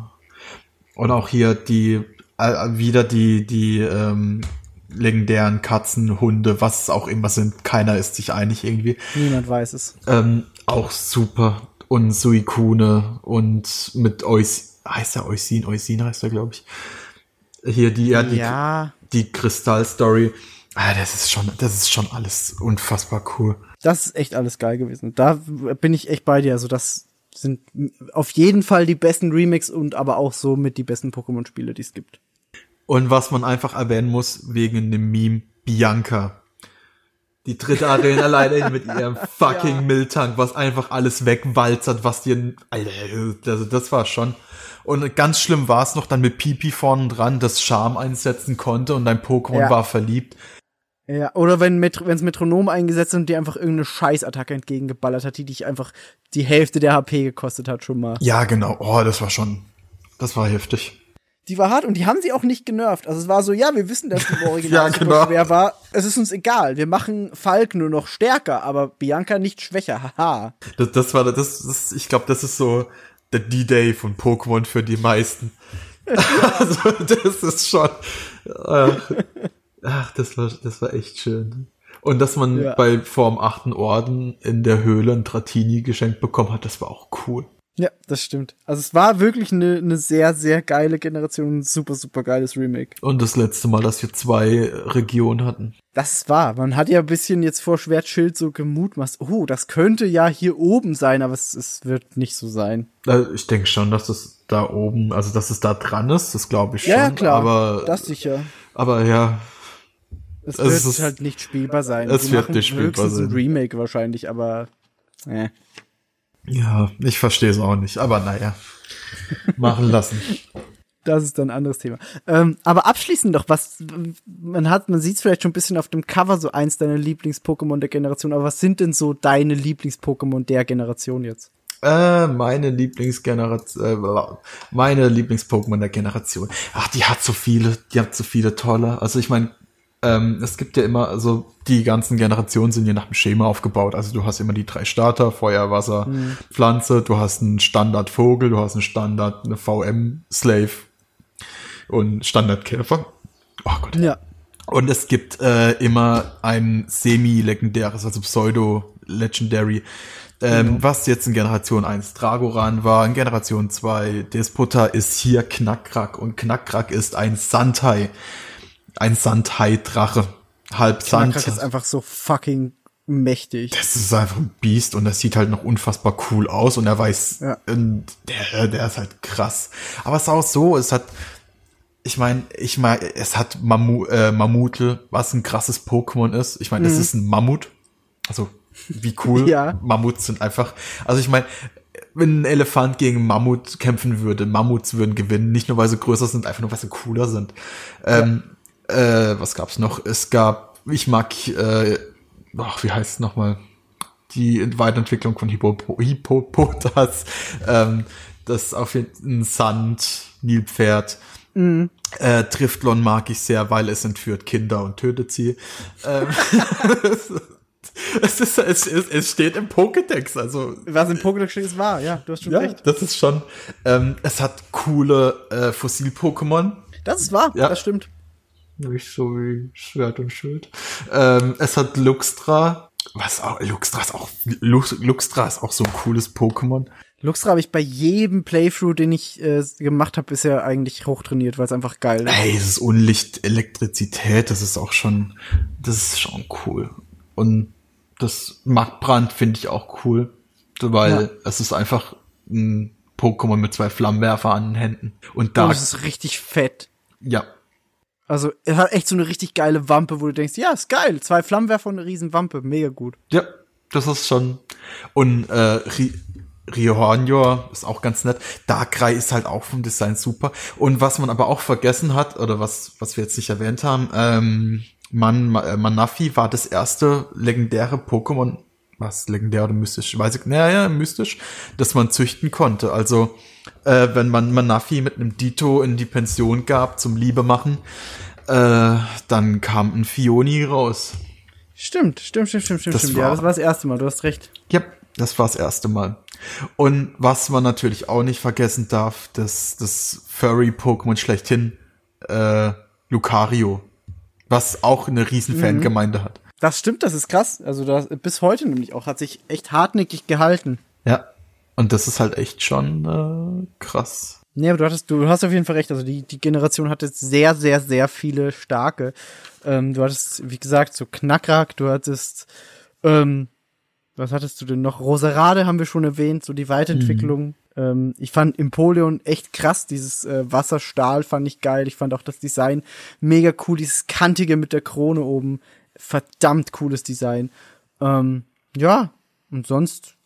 Und auch hier die, äh, wieder die, die ähm, legendären Katzen, Hunde, was es auch immer sind. Keiner ist sich einig irgendwie. Niemand weiß es. Ähm, auch super. Und Suikune und mit Eus, heißt er Eusin? Eusin heißt er, glaube ich. Hier die, ja, die, Ja, die Kristall-Story. Ah, das ist schon, das ist schon alles unfassbar cool. das ist echt alles geil gewesen. Da bin ich echt bei dir. Also das sind auf jeden Fall die besten Remakes und aber auch so mit die besten Pokémon-Spiele, die es gibt. Und was man einfach erwähnen muss, wegen dem Meme, Bianca. Die dritte Arena leider mit ihrem fucking Ja. Mülltank, was einfach alles wegwalzert, was dir, Alter, also das war schon. Und ganz schlimm war es noch dann mit Pipi vorne dran, das Charme einsetzen konnte und dein Pokémon Ja. war verliebt. Ja, oder wenn Met wenn's Metronom eingesetzt und dir einfach irgendeine Scheißattacke entgegengeballert hat, die dich einfach die Hälfte der HP gekostet hat schon mal. Ja, genau. Oh, das war schon, das war heftig. Die war hart und die haben sie auch nicht genervt. Also es war so, ja, wir wissen, dass die Original Ja, genau. schwer war. Es ist uns egal. Wir machen Falk nur noch stärker, aber Bianca nicht schwächer. Haha. Das, das war, das, das ich glaube, das ist so der D-Day von Pokémon für die meisten. also, das ist schon, ach, ach, das war, das war echt schön. Und dass man Ja. bei vorm achten Orden in der Höhle ein Dratini geschenkt bekommen hat, das war auch cool. Ja, das stimmt. Also es war wirklich eine, eine sehr, sehr geile Generation. Ein super, super geiles Remake. Und das letzte Mal, dass wir zwei Regionen hatten. Das wahr. Man hat ja ein bisschen jetzt vor Schwertschild so gemutmaßt. Oh, das könnte ja hier oben sein, aber es, es wird nicht so sein. Äh, Ich denke schon, dass es da oben, also dass es da dran ist, das glaube ich Ja, ja, schon. klar. Aber, das sicher. aber ja, Es Es wird ist- halt nicht spielbar sein. es wird nicht spielbar höchstens ein sein. Remake wahrscheinlich, aber äh. ja, ich verstehe es auch nicht. Aber naja, machen lassen. Das ist dann ein anderes Thema. Ähm, aber abschließend noch, was man hat, man sieht es vielleicht schon ein bisschen auf dem Cover, so eins deiner Lieblings-Pokémon der Generation, aber was sind denn so deine Lieblings-Pokémon der Generation jetzt? Äh, meine Lieblingsgeneration, äh, meine Lieblings-Pokémon der Generation. Ach, die hat so viele, die hat so viele tolle. Also ich meine, ähm, es gibt ja immer, also die ganzen Generationen sind ja nach dem Schema aufgebaut. Also du hast immer die drei Starter, Feuer, Wasser, Pflanze, du hast einen Standard Vogel, du hast einen Standard, eine VM, Slave und Standard Käfer. Oh Gott. Ja. Und es gibt äh, immer ein semi-legendäres, also Pseudo-Legendary, Ähm, Was jetzt in Generation 1 Dragoran war, in Generation 2 Despota ist hier Knackrack und Knackrack ist ein Sandhai. Ein Sandhai-Drache. Halb Sand. Ist einfach so fucking mächtig. Das ist einfach ein Biest und das sieht halt noch unfassbar cool aus und er weiß, Ja. und der, der ist halt krass. Aber es ist auch so, es hat, ich meine, ich meine, es hat Mammu, äh, Mammutel, was ein krasses Pokémon ist. Ich meine, es ist ein Mammut. Also, wie cool. Mhm. Ja. Mammuts sind einfach, also ich meine, wenn ein Elefant gegen Mammut kämpfen würde, Mammuts würden gewinnen, nicht nur weil sie größer sind, einfach nur weil sie cooler sind. Ähm, äh, was gab's noch? Es gab, ich mag, äh, ach, wie heißt es nochmal? Die Weiterentwicklung von Hippo, Hippopotas, ähm, das auf jeden Sand, Nilpferd. Äh, Driftlon mag ich sehr, weil es entführt Kinder und tötet sie. Ähm, es, ist, es, es, es steht im Pokédex, also Was im Pokédex steht, ist wahr. Ja, du hast schon ja, recht. das ist schon. Ähm, es hat coole äh, Fossil-Pokémon. Das ist wahr. Ja. Das stimmt. Nicht so wie Schwert und Schild. Ähm, es hat Luxtra. Was auch, Luxtra ist auch, Lux, Luxtra ist auch so ein cooles Pokémon. Luxra habe ich bei jedem Playthrough, den ich äh, gemacht habe, bisher eigentlich hochtrainiert, weil es einfach geil ist. Ey, es ist Unlicht, Elektrizität, das ist auch schon, das ist schon cool. Und das Magbrand finde ich auch cool, weil Ja. es ist einfach ein Pokémon mit zwei Flammenwerfer an den Händen. Und da, Und es ist richtig fett. ja, Also, er hat echt so eine richtig geile Wampe, wo du denkst, ja, ist geil. Zwei Flammenwerfer und eine riesen Wampe. Mega gut. Ja, das ist schon. Und äh, Ri Riohanyor ist auch ganz nett. Darkrai ist halt auch vom Design super. Und was man aber auch vergessen hat, oder was, was wir jetzt nicht erwähnt haben, ähm, Man, Ma- äh, Manafi war das erste legendäre Pokémon, was legendär oder mystisch, weiß ich, naja, mystisch, das man züchten konnte. Also, äh, wenn man Manafi mit einem Dito in die Pension gab zum Liebe machen, äh, dann kam ein Fioni raus. Stimmt, stimmt, stimmt, stimmt, stimmt. Das stimmt. Ja, das war das erste Mal, du hast recht. Ja, das war das erste Mal. Und was man natürlich auch nicht vergessen darf, das, das Furry-Pokémon schlechthin, äh, Lucario. Was auch eine riesen Fangemeinde hat. Das stimmt, das ist krass. Also das, bis heute nämlich auch, hat sich echt hartnäckig gehalten. Ja. Und das ist halt echt schon äh, krass. Nee, aber du hattest, du hast auf jeden Fall recht. Also die, die Generation hatte sehr, sehr, sehr viele starke. Ähm, du hattest, wie gesagt, so Knackrack, du hattest, ähm, was hattest du denn noch? Roserade haben wir schon erwähnt, so die Weiterentwicklung. Ähm, ich fand Empoleon echt krass, dieses äh, Wasserstahl fand ich geil. Ich fand auch das Design mega cool, dieses kantige mit der Krone oben. Verdammt cooles Design. Ähm, ja, und sonst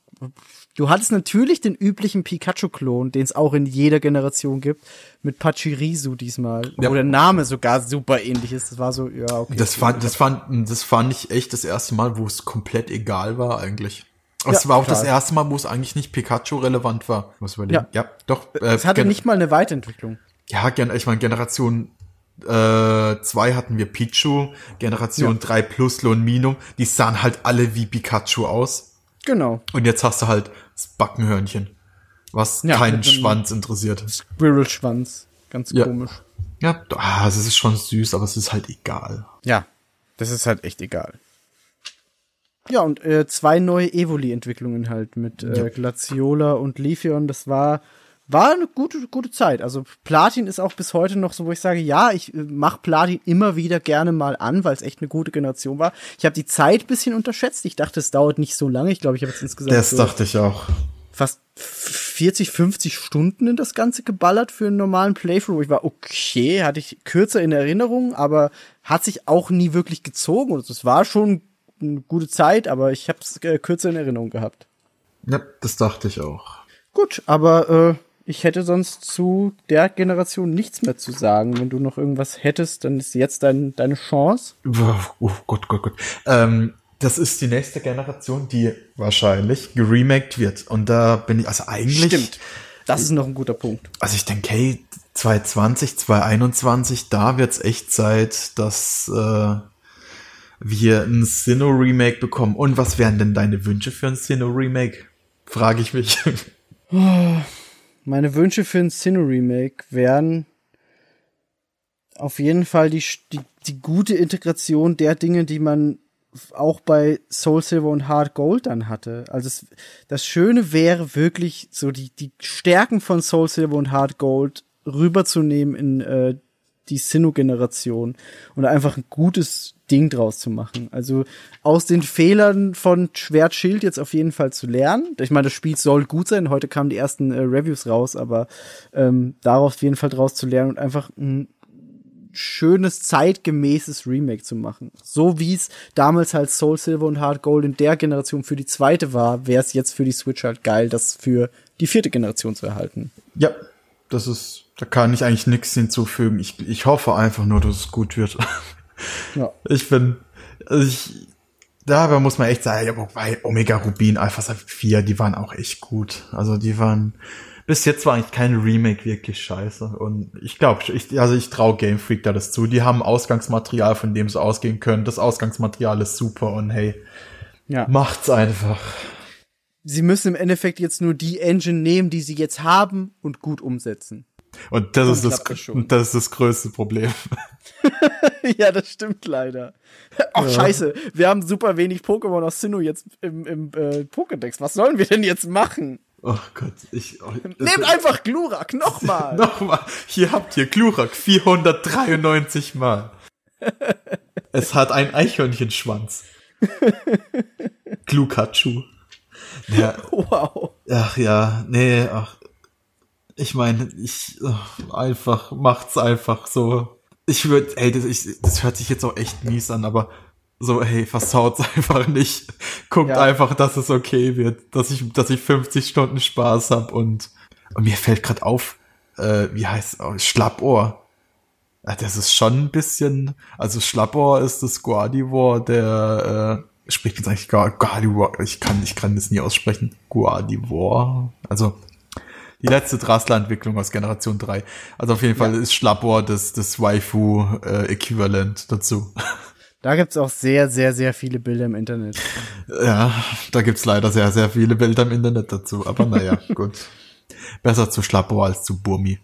Du hattest natürlich den üblichen Pikachu-Klon, den es auch in jeder Generation gibt, mit Pachirisu diesmal, Ja. wo der Name sogar super ähnlich ist. Das war so, ja, okay. Das fand, das fand, das fand ich echt das erste Mal, wo es komplett egal war eigentlich. Ja, es war auch total. das erste Mal, wo es eigentlich nicht Pikachu relevant war. Muss überlegen. Ja. ja doch. Äh, es hatte nicht mal eine Weiterentwicklung. Ja, ich meine, Generation äh, zwei hatten wir Pichu, Generation Ja. drei plus Lonminum, die sahen halt alle wie Pikachu aus. Genau. Und jetzt hast du halt das Backenhörnchen, was Ja, keinen Schwanz interessiert. Squirrel-Schwanz. Ganz Ja. komisch. Ja, ah, es ist schon süß, aber es ist halt egal. Ja, das ist halt echt egal. Ja, und äh, zwei neue Evoli-Entwicklungen halt mit äh, Glaciola und Leafeon. Das war, war eine gute, gute Zeit. Also Platin ist auch bis heute noch so, wo ich sage, ja, ich äh, mach Platin immer wieder gerne mal an, weil es echt eine gute Generation war. Ich habe die Zeit bisschen unterschätzt. Ich dachte, es dauert nicht so lange. Ich glaube, ich habe jetzt insgesamt Das so dachte ich auch. fast 40, 50 Stunden in das Ganze geballert für einen normalen Playthrough. Ich war okay, hatte ich kürzer in Erinnerung, aber hat sich auch nie wirklich gezogen. Und es war schon eine gute Zeit, aber ich habe es äh, kürzer in Erinnerung gehabt. Ja, das dachte ich auch. Gut, aber äh, ich hätte sonst zu der Generation nichts mehr zu sagen. Wenn du noch irgendwas hättest, dann ist jetzt dein, deine Chance. Oh Gott, Gott, Gott. Ähm, das ist die nächste Generation, die wahrscheinlich geremaked wird. Und da bin ich, also eigentlich. Das ist noch ein guter Punkt. Also ich denke, hey, 2020, 2021, da wird's echt Zeit, dass äh, wir ein Sinnoh-Remake bekommen. Und was wären denn deine Wünsche für ein Sinnoh-Remake? Frage ich mich. Meine Wünsche für ein Sinnoh-Remake wären auf jeden Fall die, die, die gute Integration der Dinge, die man auch bei Soul Silver und Hard Gold dann hatte. Also es, das Schöne wäre wirklich so die, die Stärken von Soul Silver und Hard Gold rüberzunehmen in äh, die Sinnoh-Generation und einfach ein gutes Ding draus zu machen. Also aus den Fehlern von Schwertschild jetzt auf jeden Fall zu lernen. Ich meine, das Spiel soll gut sein. Heute kamen die ersten äh, Reviews raus, aber ähm, darauf auf jeden Fall draus zu lernen und einfach ein schönes, zeitgemäßes Remake zu machen. So wie es damals halt Soul Silver und Hard Gold in der Generation für die zweite war, wäre es jetzt für die Switch halt geil, das für die vierte Generation zu erhalten. Ja, das ist, da kann ich eigentlich nichts hinzufügen. Ich, ich hoffe einfach nur, dass es gut wird. Ja. Ich bin, also ich, dabei muss man echt sagen, ja, wobei Omega Rubin, Alpha Sapphire 4, die waren auch echt gut. Also die waren, bis jetzt war eigentlich kein Remake wirklich scheiße. Und ich glaube, ich, also ich traue Game Freak da das zu. Die haben Ausgangsmaterial, von dem sie ausgehen können. Das Ausgangsmaterial ist super und hey, Ja. macht's einfach. Sie müssen im Endeffekt jetzt nur die Engine nehmen, die sie jetzt haben und gut umsetzen. Und das ist das, das das ist das größte Problem. ja, das stimmt leider. Ach, scheiße. Wir haben super wenig Pokémon aus Sinnoh jetzt im, im äh, Pokédex. Was sollen wir denn jetzt machen? Oh Gott, ich. Oh, Nehmt einfach Glurak, nochmal. Nochmal, hier habt ihr Glurak 493 Mal. es hat einen Eichhörnchenschwanz. Glukachu. Ja, Wow. ach ja, nee, ach. Ich meine, ich ach, einfach macht's einfach so. Ich würde, ey, das, ich, das hört sich jetzt auch echt mies an, aber so, hey, versaut's einfach nicht. Guckt Ja. einfach, dass es okay wird, dass ich, dass ich 50 Stunden Spaß hab und, und mir fällt gerade auf, äh, wie heißt oh, Schlappohr. Ja, das ist schon ein bisschen, also Schlappohr ist das Guardivore, der äh, spricht jetzt eigentlich Gua- Guardivore, ich kann, ich kann das nie aussprechen. Guardivore. Also die letzte Drasler-Entwicklung aus Generation 3. Also auf jeden Fall ist Schlappohr das, das Waifu-Äquivalent dazu. Da gibt's auch sehr, sehr, sehr viele Bilder im Internet. Ja, da gibt's leider sehr, sehr viele Bilder im Internet dazu. Aber naja, gut. Besser zu Schlappohr als zu Burmi.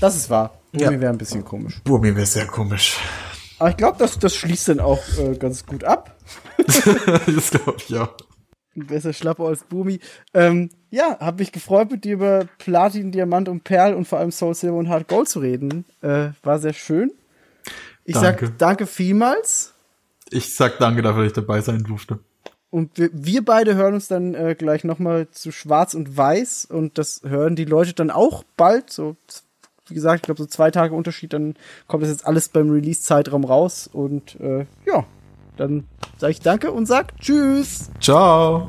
Das ist wahr. Ja. Mir wäre ein bisschen komisch. Burmi wäre sehr komisch. Aber ich glaube, das, das schließt dann auch äh, ganz gut ab. das glaube ich auch. Besser Schlapper als Bumi. Ähm, ja, habe mich gefreut, mit dir über Platin, Diamant und Perl und vor allem Soul Silver und Hard Gold zu reden. Äh, war sehr schön. Ich Danke. sag danke vielmals. Ich sag danke dafür, dass ich dabei sein durfte. Und wir, wir beide hören uns dann äh, gleich nochmal zu Schwarz und Weiß. Und das hören die Leute dann auch bald. So, wie gesagt, ich glaube, so zwei Tage Unterschied, dann kommt das jetzt alles beim Release-Zeitraum raus. Und äh, ja, dann sage ich danke und sag tschüss. Ciao.